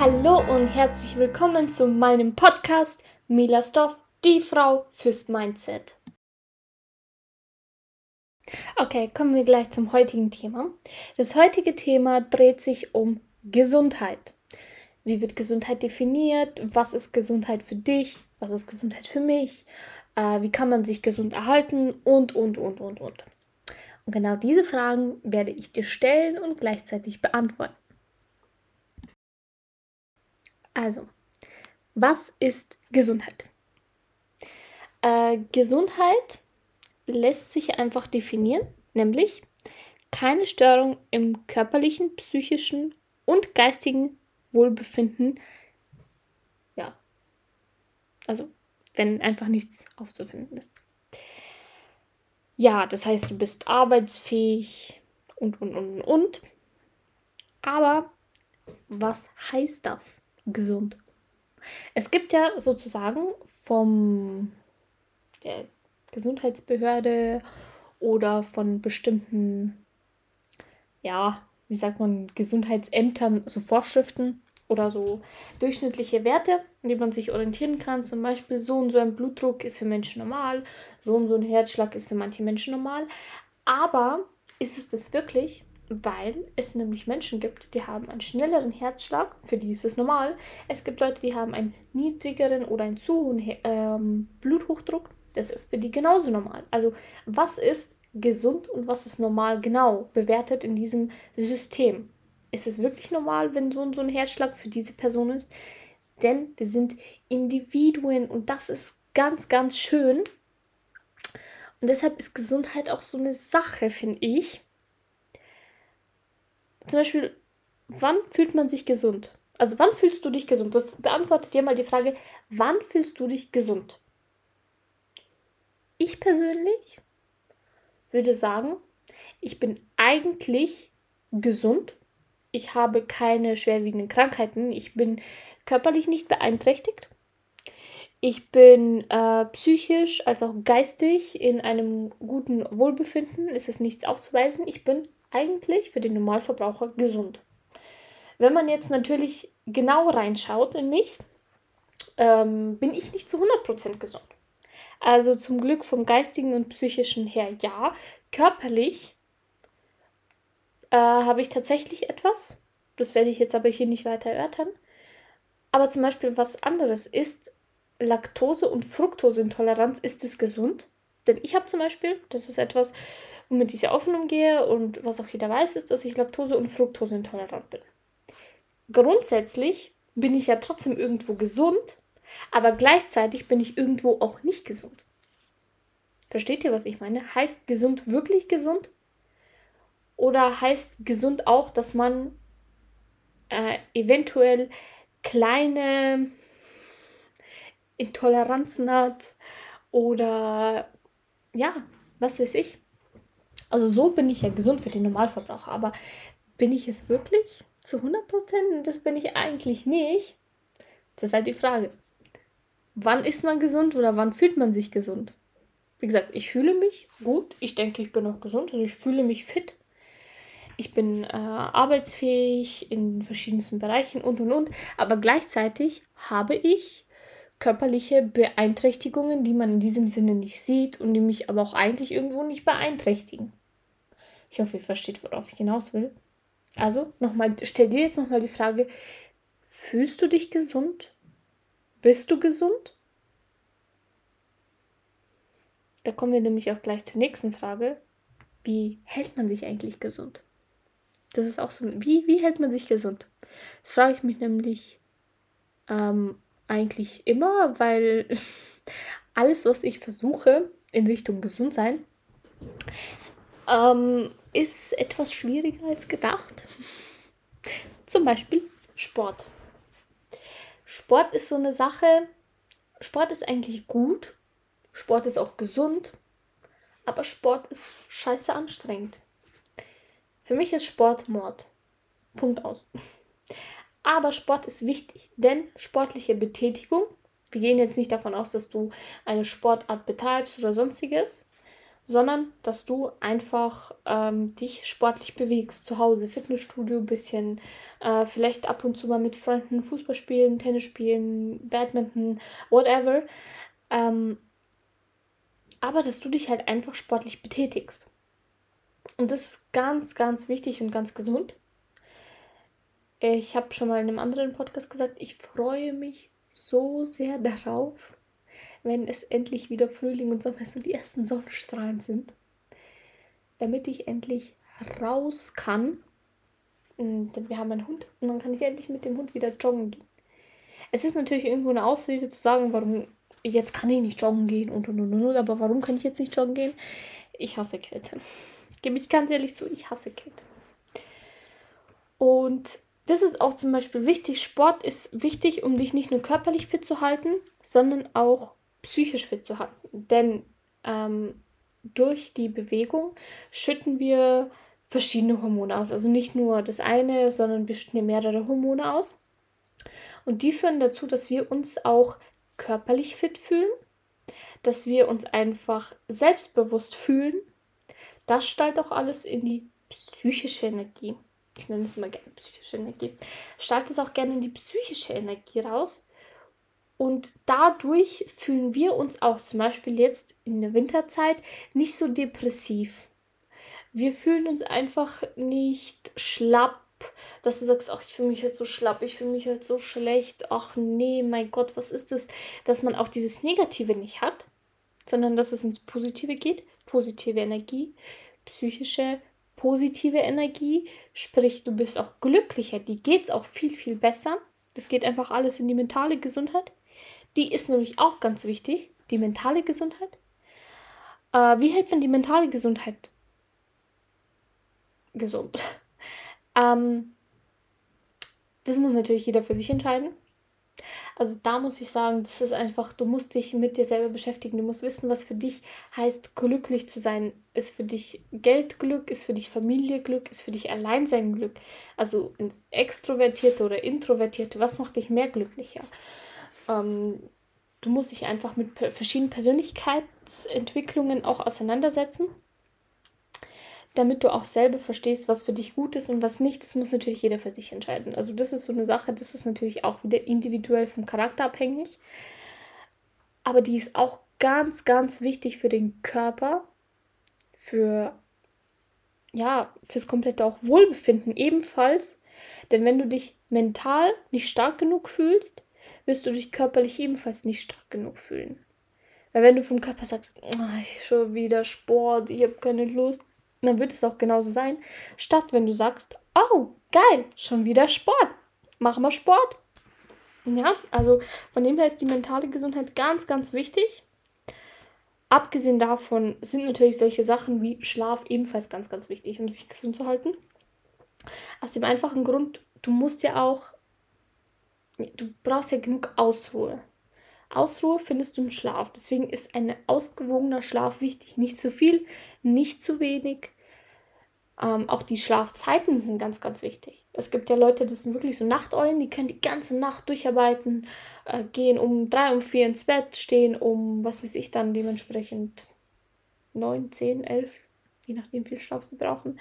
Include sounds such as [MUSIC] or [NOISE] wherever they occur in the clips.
Hallo und herzlich willkommen zu meinem Podcast Mila Stoff, die Frau fürs Mindset. Okay, kommen wir gleich zum heutigen Thema. Das heutige Thema dreht sich um Gesundheit. Wie wird Gesundheit definiert? Was ist Gesundheit für dich? Was ist Gesundheit für mich? Äh, wie kann man sich gesund erhalten? Und, und, und, und, und. Und genau diese Fragen werde ich dir stellen und gleichzeitig beantworten. Also, was ist Gesundheit? Äh, Gesundheit lässt sich einfach definieren, nämlich keine Störung im körperlichen, psychischen und geistigen Wohlbefinden. Ja, also wenn einfach nichts aufzufinden ist. Ja, das heißt, du bist arbeitsfähig und, und, und, und. Aber was heißt das? Gesund. Es gibt ja sozusagen vom der Gesundheitsbehörde oder von bestimmten, ja, wie sagt man, Gesundheitsämtern so Vorschriften oder so durchschnittliche Werte, an denen man sich orientieren kann. Zum Beispiel so und so ein Blutdruck ist für Menschen normal, so und so ein Herzschlag ist für manche Menschen normal. Aber ist es das wirklich? Weil es nämlich Menschen gibt, die haben einen schnelleren Herzschlag, für die ist es normal. Es gibt Leute, die haben einen niedrigeren oder einen zu hohen ähm, Bluthochdruck, das ist für die genauso normal. Also was ist gesund und was ist normal genau bewertet in diesem System? Ist es wirklich normal, wenn so, so ein Herzschlag für diese Person ist? Denn wir sind Individuen und das ist ganz, ganz schön. Und deshalb ist Gesundheit auch so eine Sache, finde ich zum Beispiel, wann fühlt man sich gesund? Also wann fühlst du dich gesund? Be beantworte dir mal die Frage, wann fühlst du dich gesund? Ich persönlich würde sagen, ich bin eigentlich gesund. Ich habe keine schwerwiegenden Krankheiten. Ich bin körperlich nicht beeinträchtigt. Ich bin äh, psychisch als auch geistig in einem guten Wohlbefinden. Es ist nichts aufzuweisen. Ich bin eigentlich für den Normalverbraucher gesund. Wenn man jetzt natürlich genau reinschaut in mich, ähm, bin ich nicht zu 100% gesund. Also zum Glück vom geistigen und psychischen her ja. Körperlich äh, habe ich tatsächlich etwas. Das werde ich jetzt aber hier nicht weiter erörtern. Aber zum Beispiel was anderes ist Laktose- und Fructoseintoleranz. Ist es gesund? Denn ich habe zum Beispiel, das ist etwas, womit ich sehr offen umgehe und was auch jeder weiß, ist, dass ich Laktose- und Fructoseintolerant bin. Grundsätzlich bin ich ja trotzdem irgendwo gesund, aber gleichzeitig bin ich irgendwo auch nicht gesund. Versteht ihr, was ich meine? Heißt gesund wirklich gesund? Oder heißt gesund auch, dass man äh, eventuell kleine Intoleranzen hat oder ja, was weiß ich. Also so bin ich ja gesund für den Normalverbraucher. Aber bin ich es wirklich zu 100 Prozent? Das bin ich eigentlich nicht. Das ist halt die Frage. Wann ist man gesund oder wann fühlt man sich gesund? Wie gesagt, ich fühle mich gut. Ich denke, ich bin auch gesund. Also ich fühle mich fit. Ich bin äh, arbeitsfähig in verschiedensten Bereichen und und und. Aber gleichzeitig habe ich körperliche Beeinträchtigungen, die man in diesem Sinne nicht sieht und die mich aber auch eigentlich irgendwo nicht beeinträchtigen. Ich hoffe, ihr versteht, worauf ich hinaus will. Also, nochmal, stell dir jetzt nochmal die Frage, fühlst du dich gesund? Bist du gesund? Da kommen wir nämlich auch gleich zur nächsten Frage. Wie hält man sich eigentlich gesund? Das ist auch so, wie, wie hält man sich gesund? Das frage ich mich nämlich ähm, eigentlich immer, weil [LAUGHS] alles, was ich versuche in Richtung gesund sein, ähm, ist etwas schwieriger als gedacht. Zum Beispiel Sport. Sport ist so eine Sache. Sport ist eigentlich gut. Sport ist auch gesund. Aber Sport ist scheiße anstrengend. Für mich ist Sport Mord. Punkt aus. Aber Sport ist wichtig, denn sportliche Betätigung, wir gehen jetzt nicht davon aus, dass du eine Sportart betreibst oder sonstiges, sondern dass du einfach ähm, dich sportlich bewegst, zu Hause, Fitnessstudio bisschen, äh, vielleicht ab und zu mal mit Freunden Fußball spielen, Tennis spielen, Badminton, whatever. Ähm, aber dass du dich halt einfach sportlich betätigst. Und das ist ganz, ganz wichtig und ganz gesund. Ich habe schon mal in einem anderen Podcast gesagt, ich freue mich so sehr darauf, wenn es endlich wieder Frühling und Sommer ist und die ersten Sonnenstrahlen sind, damit ich endlich raus kann. Denn wir haben einen Hund und dann kann ich endlich mit dem Hund wieder joggen gehen. Es ist natürlich irgendwo eine Ausrede zu sagen, warum jetzt kann ich nicht joggen gehen und und und und, aber warum kann ich jetzt nicht joggen gehen? Ich hasse Kälte. Gebe ich ganz ehrlich zu, ich hasse Kälte. Und das ist auch zum Beispiel wichtig. Sport ist wichtig, um dich nicht nur körperlich fit zu halten, sondern auch psychisch fit zu halten. Denn ähm, durch die Bewegung schütten wir verschiedene Hormone aus. Also nicht nur das eine, sondern wir schütten mehrere Hormone aus. Und die führen dazu, dass wir uns auch körperlich fit fühlen, dass wir uns einfach selbstbewusst fühlen. Das stellt auch alles in die psychische Energie ich nenne es immer gerne psychische Energie, strahlt es auch gerne in die psychische Energie raus. Und dadurch fühlen wir uns auch zum Beispiel jetzt in der Winterzeit nicht so depressiv. Wir fühlen uns einfach nicht schlapp, dass du sagst, ach, ich fühle mich jetzt so schlapp, ich fühle mich jetzt so schlecht, ach nee, mein Gott, was ist das? Dass man auch dieses Negative nicht hat, sondern dass es ins Positive geht, positive Energie, psychische positive Energie, sprich du bist auch glücklicher, die geht es auch viel, viel besser. Das geht einfach alles in die mentale Gesundheit. Die ist nämlich auch ganz wichtig, die mentale Gesundheit. Äh, wie hält man die mentale Gesundheit gesund? [LAUGHS] ähm, das muss natürlich jeder für sich entscheiden. Also da muss ich sagen, das ist einfach, du musst dich mit dir selber beschäftigen. Du musst wissen, was für dich heißt, glücklich zu sein. Ist für dich Geldglück, ist für dich Familieglück, ist für dich Alleinsein Glück. Also ins Extrovertierte oder Introvertierte, was macht dich mehr glücklicher? Ähm, du musst dich einfach mit verschiedenen Persönlichkeitsentwicklungen auch auseinandersetzen damit du auch selber verstehst, was für dich gut ist und was nicht. Das muss natürlich jeder für sich entscheiden. Also das ist so eine Sache, das ist natürlich auch wieder individuell vom Charakter abhängig. Aber die ist auch ganz, ganz wichtig für den Körper, für ja, fürs komplette auch Wohlbefinden ebenfalls. Denn wenn du dich mental nicht stark genug fühlst, wirst du dich körperlich ebenfalls nicht stark genug fühlen. Weil wenn du vom Körper sagst, oh, ich schon wieder Sport, ich habe keine Lust, dann wird es auch genauso sein. Statt wenn du sagst, oh, geil, schon wieder Sport. Machen wir Sport. Ja, also von dem her ist die mentale Gesundheit ganz, ganz wichtig. Abgesehen davon sind natürlich solche Sachen wie Schlaf ebenfalls ganz, ganz wichtig, um sich gesund zu halten. Aus dem einfachen Grund, du musst ja auch, du brauchst ja genug Ausruhe. Ausruhe findest du im Schlaf. Deswegen ist ein ausgewogener Schlaf wichtig. Nicht zu viel, nicht zu wenig. Ähm, auch die Schlafzeiten sind ganz, ganz wichtig. Es gibt ja Leute, das sind wirklich so Nachteulen, die können die ganze Nacht durcharbeiten, äh, gehen um drei, um vier ins Bett, stehen um, was weiß ich dann, dementsprechend neun, zehn, elf, je nachdem, wie viel Schlaf sie brauchen,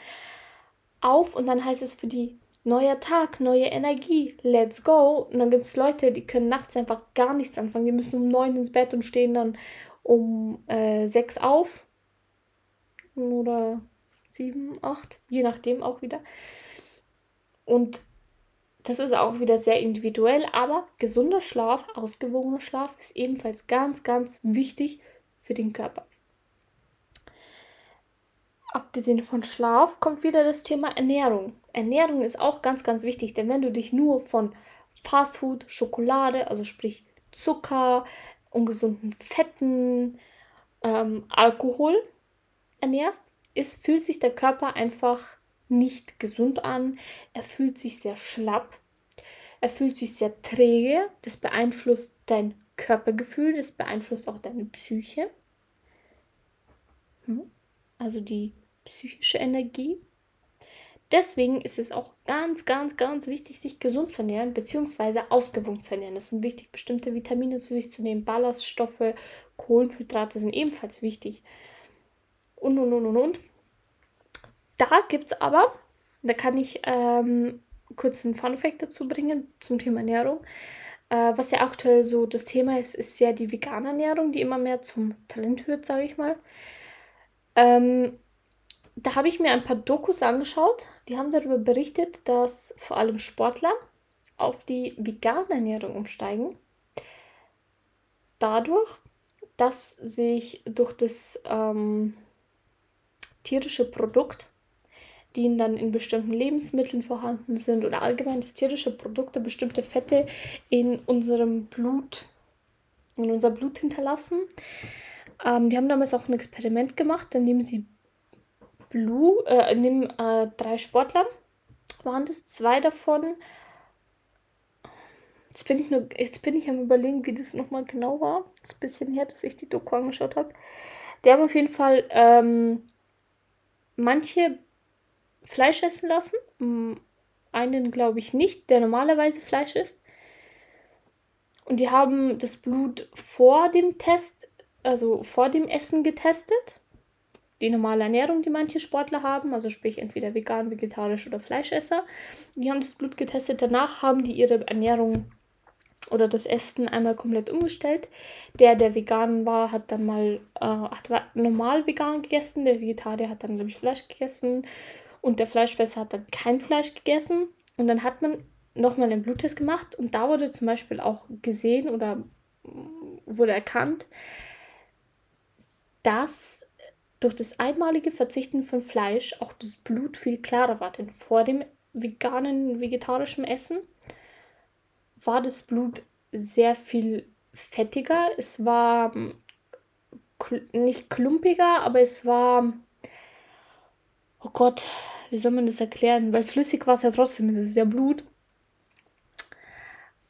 auf und dann heißt es für die neuer Tag, neue Energie, let's go. Und dann gibt es Leute, die können nachts einfach gar nichts anfangen. Die müssen um neun ins Bett und stehen dann um äh, sechs auf. Oder sieben, acht, je nachdem auch wieder. Und das ist auch wieder sehr individuell, aber gesunder Schlaf, ausgewogener Schlaf ist ebenfalls ganz, ganz wichtig für den Körper abgesehen von Schlaf kommt wieder das Thema Ernährung. Ernährung ist auch ganz, ganz wichtig, denn wenn du dich nur von Fastfood, Schokolade, also sprich Zucker, ungesunden Fetten, ähm, Alkohol ernährst, ist, fühlt sich der Körper einfach nicht gesund an. Er fühlt sich sehr schlapp. Er fühlt sich sehr träge. Das beeinflusst dein Körpergefühl, das beeinflusst auch deine Psyche. Hm? Also die psychische Energie. Deswegen ist es auch ganz, ganz, ganz wichtig, sich gesund zu ernähren, beziehungsweise ausgewogen zu ernähren. Es sind wichtig, bestimmte Vitamine zu sich zu nehmen. Ballaststoffe, Kohlenhydrate sind ebenfalls wichtig. und und und und und. Da gibt es aber, da kann ich ähm, kurz einen Fun-Fact dazu bringen zum Thema Ernährung. Äh, was ja aktuell so das Thema ist, ist ja die vegane Ernährung, die immer mehr zum Talent wird, sage ich mal. Ähm, da habe ich mir ein paar Dokus angeschaut, die haben darüber berichtet, dass vor allem Sportler auf die vegane Ernährung umsteigen. Dadurch, dass sich durch das ähm, tierische Produkt, die dann in bestimmten Lebensmitteln vorhanden sind oder allgemein das tierische Produkte bestimmte Fette in unserem Blut, in unser Blut hinterlassen. Ähm, die haben damals auch ein Experiment gemacht, in dem sie Blue, äh, nehmen äh, drei Sportler, waren das zwei davon. Jetzt bin ich nur, jetzt bin ich am überlegen, wie das nochmal genau war. Das ist ein bisschen her, dass ich die Doku angeschaut habe. Die haben auf jeden Fall ähm, manche Fleisch essen lassen. Einen glaube ich nicht, der normalerweise Fleisch isst. Und die haben das Blut vor dem Test, also vor dem Essen getestet die normale Ernährung, die manche Sportler haben, also sprich entweder vegan, vegetarisch oder Fleischesser. Die haben das Blut getestet. Danach haben die ihre Ernährung oder das Essen einmal komplett umgestellt. Der, der vegan war, hat dann mal äh, hat normal vegan gegessen. Der Vegetarier hat dann, glaube ich, Fleisch gegessen. Und der Fleischfresser hat dann kein Fleisch gegessen. Und dann hat man nochmal einen Bluttest gemacht. Und da wurde zum Beispiel auch gesehen oder wurde erkannt, dass durch das einmalige Verzichten von Fleisch auch das Blut viel klarer war. Denn vor dem veganen, vegetarischen Essen war das Blut sehr viel fettiger. Es war hm, nicht klumpiger, aber es war. Oh Gott, wie soll man das erklären? Weil flüssig war es ja trotzdem, es ist ja Blut.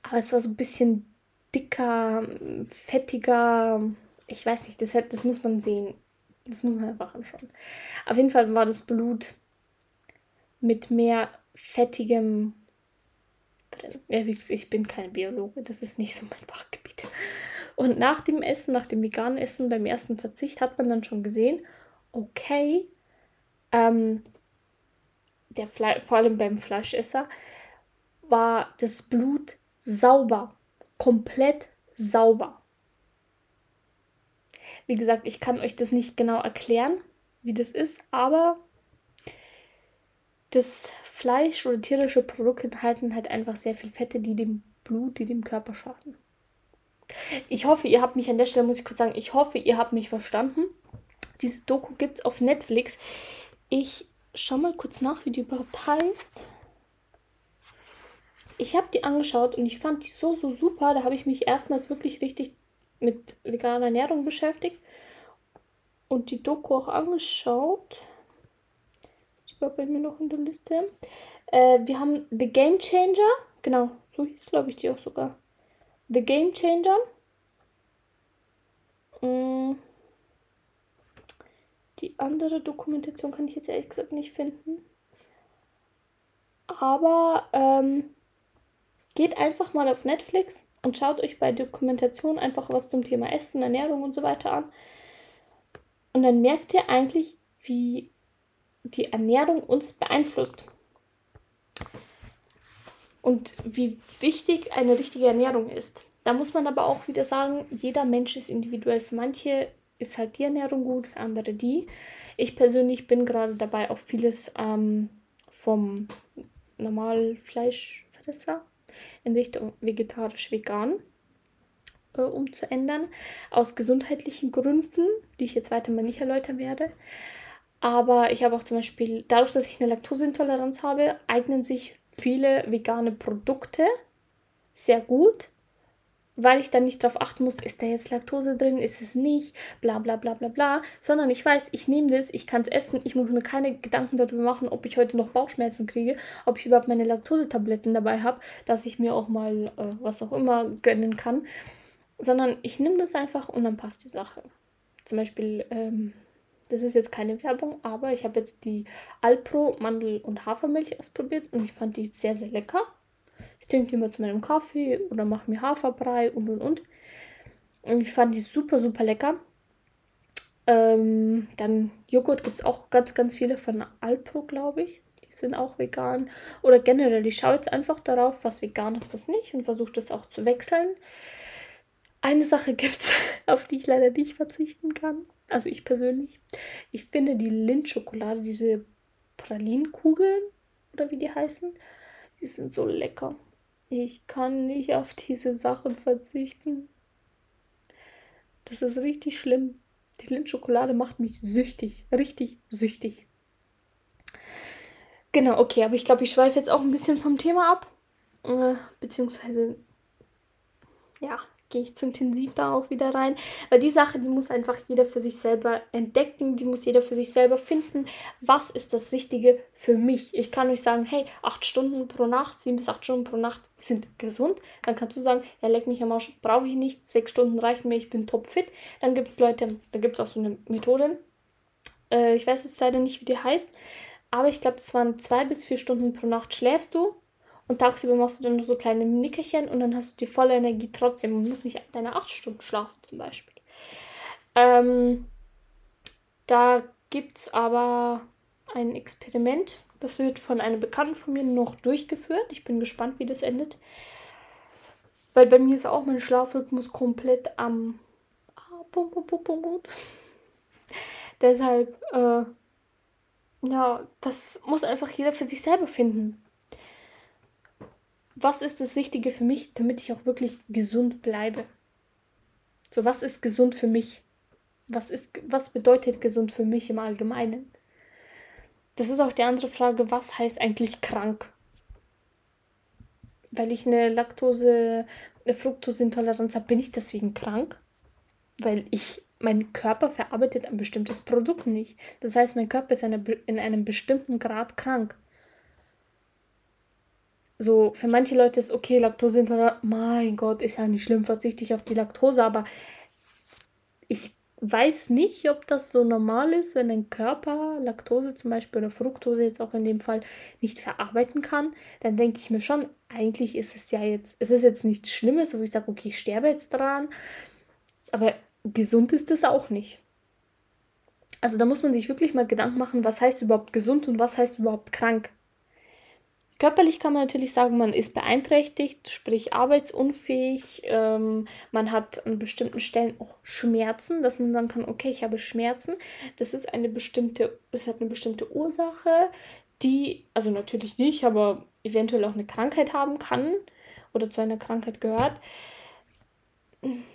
Aber es war so ein bisschen dicker, fettiger. Ich weiß nicht, das, das muss man sehen. Das muss man einfach anschauen. Auf jeden Fall war das Blut mit mehr fettigem drin. Ja, ich bin keine Biologe, das ist nicht so mein Fachgebiet. Und nach dem Essen, nach dem veganen Essen, beim ersten Verzicht, hat man dann schon gesehen, okay, ähm, der Fle vor allem beim Fleischesser, war das Blut sauber, komplett sauber. Wie gesagt, ich kann euch das nicht genau erklären, wie das ist, aber das Fleisch oder tierische Produkte enthalten halt einfach sehr viel Fette, die dem Blut, die dem Körper schaden. Ich hoffe, ihr habt mich an der Stelle, muss ich kurz sagen, ich hoffe, ihr habt mich verstanden. Diese Doku gibt es auf Netflix. Ich schau mal kurz nach, wie die überhaupt heißt. Ich habe die angeschaut und ich fand die so, so super. Da habe ich mich erstmals wirklich richtig mit veganer Ernährung beschäftigt und die Doku auch angeschaut. Ist die bei mir noch in der Liste? Äh, wir haben The Game Changer. Genau, so hieß glaube ich die auch sogar. The Game Changer. Mm. Die andere Dokumentation kann ich jetzt ehrlich gesagt nicht finden. Aber ähm, geht einfach mal auf Netflix und schaut euch bei Dokumentation einfach was zum Thema Essen, Ernährung und so weiter an. Und dann merkt ihr eigentlich, wie die Ernährung uns beeinflusst. Und wie wichtig eine richtige Ernährung ist. Da muss man aber auch wieder sagen, jeder Mensch ist individuell. Für manche ist halt die Ernährung gut, für andere die. Ich persönlich bin gerade dabei, auch vieles ähm, vom Normalfleischfresser in Richtung vegetarisch-vegan äh, umzuändern. Aus gesundheitlichen Gründen, die ich jetzt weiter mal nicht erläutern werde. Aber ich habe auch zum Beispiel, dadurch, dass ich eine Laktoseintoleranz habe, eignen sich viele vegane Produkte sehr gut weil ich dann nicht darauf achten muss, ist da jetzt Laktose drin, ist es nicht, bla bla bla bla bla, sondern ich weiß, ich nehme das, ich kann es essen, ich muss mir keine Gedanken darüber machen, ob ich heute noch Bauchschmerzen kriege, ob ich überhaupt meine Laktosetabletten dabei habe, dass ich mir auch mal äh, was auch immer gönnen kann, sondern ich nehme das einfach und dann passt die Sache. Zum Beispiel, ähm, das ist jetzt keine Werbung, aber ich habe jetzt die Alpro Mandel- und Hafermilch ausprobiert und ich fand die sehr, sehr lecker. Ich trinke immer zu meinem Kaffee oder mache mir Haferbrei und und und. Und ich fand die super, super lecker. Ähm, dann Joghurt gibt es auch ganz, ganz viele von Alpro, glaube ich. Die sind auch vegan. Oder generell, ich schaue jetzt einfach darauf, was vegan ist, was nicht und versuche das auch zu wechseln. Eine Sache [LAUGHS] gibt es, auf die ich leider nicht verzichten kann. Also ich persönlich. Ich finde die Lindt-Schokolade, diese Pralinenkugeln oder wie die heißen, die sind so lecker. Ich kann nicht auf diese Sachen verzichten. Das ist richtig schlimm. Die Lindt-Schokolade macht mich süchtig. Richtig süchtig. Genau, okay, aber ich glaube, ich schweife jetzt auch ein bisschen vom Thema ab. Äh, beziehungsweise, ja, gehe ich zu intensiv da auch wieder rein. Weil die Sache, die muss einfach jeder für sich selber entdecken, die muss jeder für sich selber finden. Was ist das Richtige für mich? Ich kann euch sagen, hey, acht Stunden pro Nacht, sieben bis acht Stunden pro Nacht sind gesund. Dann kannst du sagen, ja, leck mich am Arsch, brauche ich nicht, sechs Stunden reichen mir, ich bin topfit. Dann gibt es Leute, da gibt es auch so eine Methode. Äh, ich weiß jetzt leider nicht, wie die heißt. Aber ich glaube, es waren zwei bis vier Stunden pro Nacht schläfst du und tagsüber machst du dann nur so kleine Nickerchen und dann hast du die volle Energie trotzdem und musst nicht deine acht Stunden schlafen zum Beispiel. Ähm, da gibt es aber ein Experiment, das wird von einem Bekannten von mir noch durchgeführt. Ich bin gespannt, wie das endet. Weil bei mir ist auch mein Schlafrhythmus komplett am. Ah, bum, bum, bum. Deshalb, äh, ja, das muss einfach jeder für sich selber finden was ist das Richtige für mich, damit ich auch wirklich gesund bleibe? So, was ist gesund für mich? Was, ist, was bedeutet gesund für mich im Allgemeinen? Das ist auch die andere Frage, was heißt eigentlich krank? Weil ich eine Laktose, eine Fructoseintoleranz habe, bin ich deswegen krank? Weil ich, mein Körper verarbeitet ein bestimmtes Produkt nicht. Das heißt, mein Körper ist eine, in einem bestimmten Grad krank so, für manche Leute ist okay, Laktoseintolerant, mein Gott, ist ja nicht schlimm, verzichte ich auf die Laktose, aber ich weiß nicht, ob das so normal ist, wenn ein Körper Laktose zum Beispiel oder Fructose jetzt auch in dem Fall nicht verarbeiten kann, dann denke ich mir schon, eigentlich ist es ja jetzt, es ist jetzt nichts Schlimmes, wo ich sage, okay, ich sterbe jetzt dran, aber gesund ist es auch nicht. Also da muss man sich wirklich mal Gedanken machen, was heißt überhaupt gesund und was heißt überhaupt krank. Körperlich kann man natürlich sagen, man ist beeinträchtigt, sprich arbeitsunfähig. Ähm, man hat an bestimmten Stellen auch Schmerzen, dass man sagen kann, okay, ich habe Schmerzen. Das ist eine bestimmte, es hat eine bestimmte Ursache, die, also natürlich nicht, aber eventuell auch eine Krankheit haben kann oder zu einer Krankheit gehört.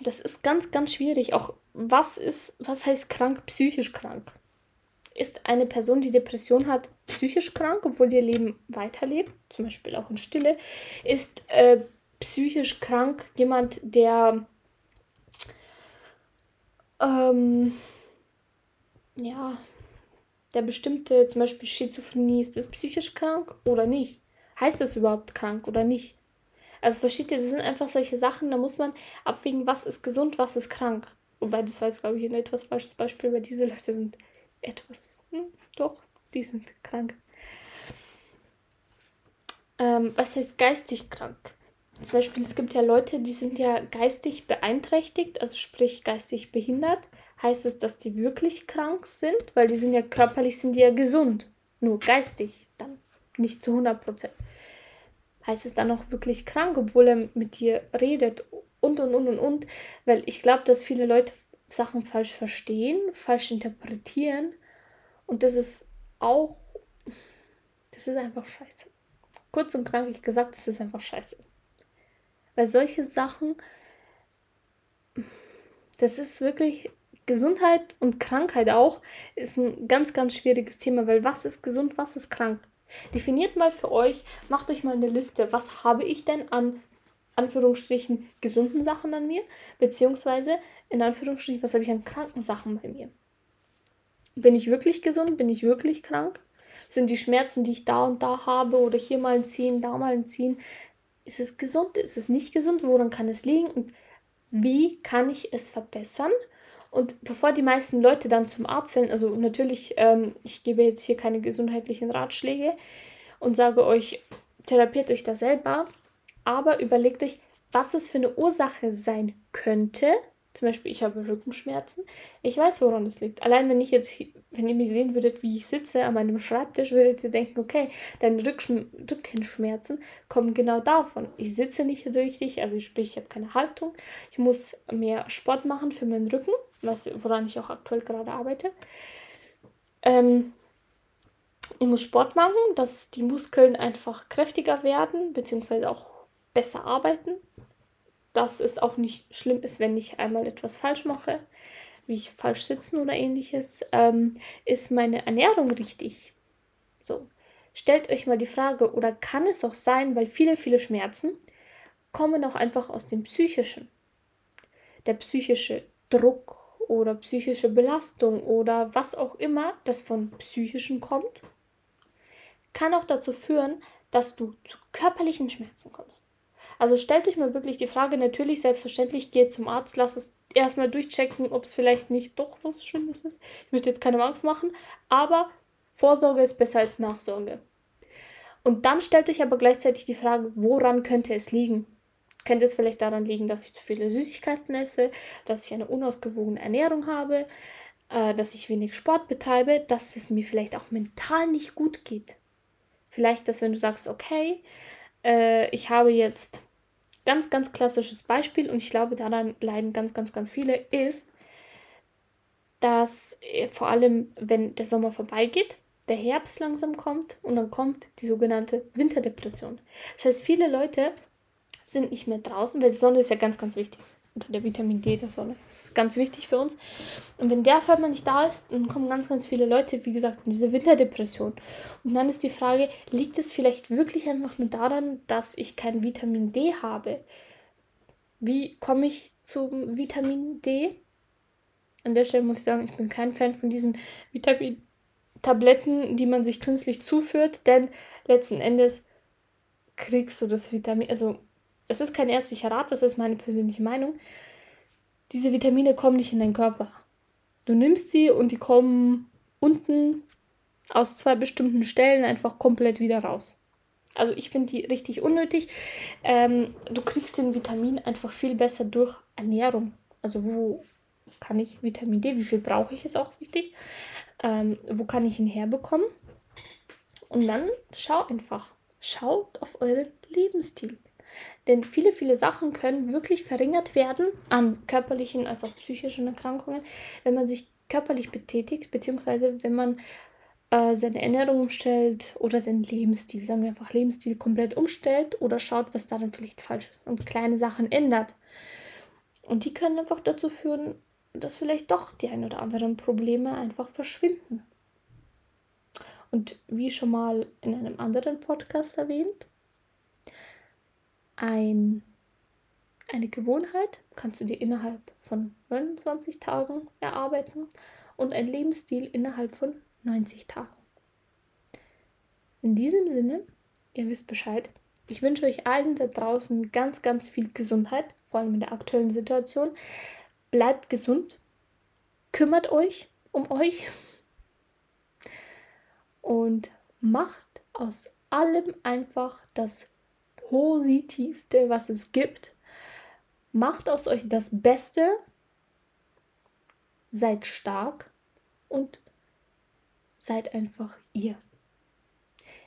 Das ist ganz, ganz schwierig. Auch was ist, was heißt krank, psychisch krank? Ist eine Person, die Depression hat, psychisch krank, obwohl ihr Leben weiterlebt, zum Beispiel auch in Stille, ist äh, psychisch krank jemand, der ähm, ja, der bestimmte, zum Beispiel Schizophrenie, ist das psychisch krank oder nicht? Heißt das überhaupt krank oder nicht? Also versteht ihr, das sind einfach solche Sachen, da muss man abwägen, was ist gesund, was ist krank. Wobei das war jetzt, glaube ich, ein etwas falsches Beispiel, weil diese Leute sind etwas. Hm, doch, die sind krank. Ähm, was heißt geistig krank? Zum Beispiel, es gibt ja Leute, die sind ja geistig beeinträchtigt, also sprich geistig behindert. Heißt es, dass die wirklich krank sind? Weil die sind ja körperlich, sind die ja gesund. Nur geistig dann nicht zu 100 Prozent. Heißt es dann auch wirklich krank, obwohl er mit dir redet und und und und und. Weil ich glaube, dass viele Leute Sachen falsch verstehen, falsch interpretieren. Und das ist auch, das ist einfach scheiße. Kurz und knackig gesagt, das ist einfach scheiße. Weil solche Sachen, das ist wirklich Gesundheit und Krankheit auch, ist ein ganz, ganz schwieriges Thema, weil was ist gesund, was ist krank? Definiert mal für euch, macht euch mal eine Liste, was habe ich denn an Anführungsstrichen gesunden Sachen an mir, beziehungsweise in Anführungsstrichen, was habe ich an kranken Sachen bei mir. Bin ich wirklich gesund? Bin ich wirklich krank? Sind die Schmerzen, die ich da und da habe oder hier mal ein Ziehen, da mal ein Ziehen, ist es gesund? Ist es nicht gesund? Woran kann es liegen? Und wie kann ich es verbessern? Und bevor die meisten Leute dann zum Arzt sind, also natürlich, ähm, ich gebe jetzt hier keine gesundheitlichen Ratschläge und sage euch, therapiert euch da selber, aber überlegt euch, was es für eine Ursache sein könnte, Zum Beispiel, ich habe Rückenschmerzen. Ich weiß, woran das liegt. Allein wenn ich jetzt, wenn ihr mich sehen würdet, wie ich sitze an meinem Schreibtisch, würdet ihr denken, okay, deine Rückenschmerzen kommen genau davon. Ich sitze nicht richtig, also sprich, ich habe keine Haltung. Ich muss mehr Sport machen für meinen Rücken, was, woran ich auch aktuell gerade arbeite. Ähm, ich muss Sport machen, dass die Muskeln einfach kräftiger werden, beziehungsweise auch besser arbeiten dass es auch nicht schlimm ist, wenn ich einmal etwas falsch mache, wie ich falsch sitzen oder ähnliches. Ähm, ist meine Ernährung richtig? So, stellt euch mal die Frage, oder kann es auch sein, weil viele, viele Schmerzen kommen auch einfach aus dem Psychischen. Der psychische Druck oder psychische Belastung oder was auch immer, das von Psychischen kommt, kann auch dazu führen, dass du zu körperlichen Schmerzen kommst. Also stellt euch mal wirklich die Frage, natürlich, selbstverständlich, geht zum Arzt, lasst es erstmal durchchecken, ob es vielleicht nicht doch was Schlimmes ist. Ich möchte jetzt keine Angst machen, aber Vorsorge ist besser als Nachsorge. Und dann stellt euch aber gleichzeitig die Frage, woran könnte es liegen? Könnte es vielleicht daran liegen, dass ich zu viele Süßigkeiten esse, dass ich eine unausgewogene Ernährung habe, äh, dass ich wenig Sport betreibe, dass es mir vielleicht auch mental nicht gut geht? Vielleicht, dass wenn du sagst, okay, äh, ich habe jetzt ganz, ganz klassisches Beispiel und ich glaube, daran leiden ganz, ganz, ganz viele, ist, dass äh, vor allem, wenn der Sommer vorbeigeht, der Herbst langsam kommt und dann kommt die sogenannte Winterdepression. Das heißt, viele Leute sind nicht mehr draußen, weil die Sonne ist ja ganz, ganz wichtig oder der Vitamin D der Sonne. Das ist ganz wichtig für uns. Und wenn der auf einmal nicht da ist, dann kommen ganz, ganz viele Leute, wie gesagt, in diese Winterdepression. Und dann ist die Frage, liegt es vielleicht wirklich einfach nur daran, dass ich kein Vitamin D habe? Wie komme ich zum Vitamin D? An der Stelle muss ich sagen, ich bin kein Fan von diesen Vitamin-Tabletten, die man sich künstlich zuführt, denn letzten Endes kriegst du das Vitamin, also es ist kein ärztlicher Rat, das ist meine persönliche Meinung. Diese Vitamine kommen nicht in deinen Körper. Du nimmst sie und die kommen unten aus zwei bestimmten Stellen einfach komplett wieder raus. Also ich finde die richtig unnötig. Ähm, du kriegst den Vitamin einfach viel besser durch Ernährung. Also wo kann ich Vitamin D, wie viel brauche ich, ist auch wichtig. Ähm, wo kann ich ihn herbekommen? Und dann schau einfach. Schaut auf euren Lebensstil. Denn viele, viele Sachen können wirklich verringert werden an körperlichen als auch psychischen Erkrankungen, wenn man sich körperlich betätigt, beziehungsweise wenn man äh, seine Ernährung umstellt oder seinen Lebensstil, sagen wir einfach Lebensstil komplett umstellt oder schaut, was daran vielleicht falsch ist und kleine Sachen ändert. Und die können einfach dazu führen, dass vielleicht doch die ein oder anderen Probleme einfach verschwinden. Und wie schon mal in einem anderen Podcast erwähnt, ein, eine Gewohnheit kannst du dir innerhalb von 29 Tagen erarbeiten und ein Lebensstil innerhalb von 90 Tagen. In diesem Sinne, ihr wisst Bescheid. Ich wünsche euch allen da draußen ganz, ganz viel Gesundheit, vor allem in der aktuellen Situation. Bleibt gesund, kümmert euch um euch und macht aus allem einfach das Positivste, was es gibt. Macht aus euch das Beste, seid stark und seid einfach ihr.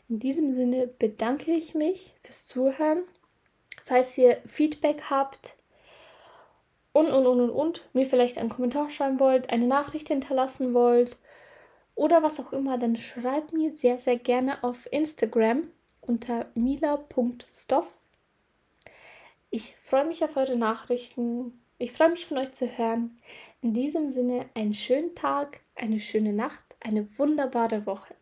In diesem Sinne bedanke ich mich fürs Zuhören. Falls ihr Feedback habt und, und, und, und, und, mir vielleicht einen Kommentar schreiben wollt, eine Nachricht hinterlassen wollt oder was auch immer, dann schreibt mir sehr, sehr gerne auf Instagram unter mila.stoff. Ich freue mich auf eure Nachrichten. Ich freue mich von euch zu hören. In diesem Sinne einen schönen Tag, eine schöne Nacht, eine wunderbare Woche.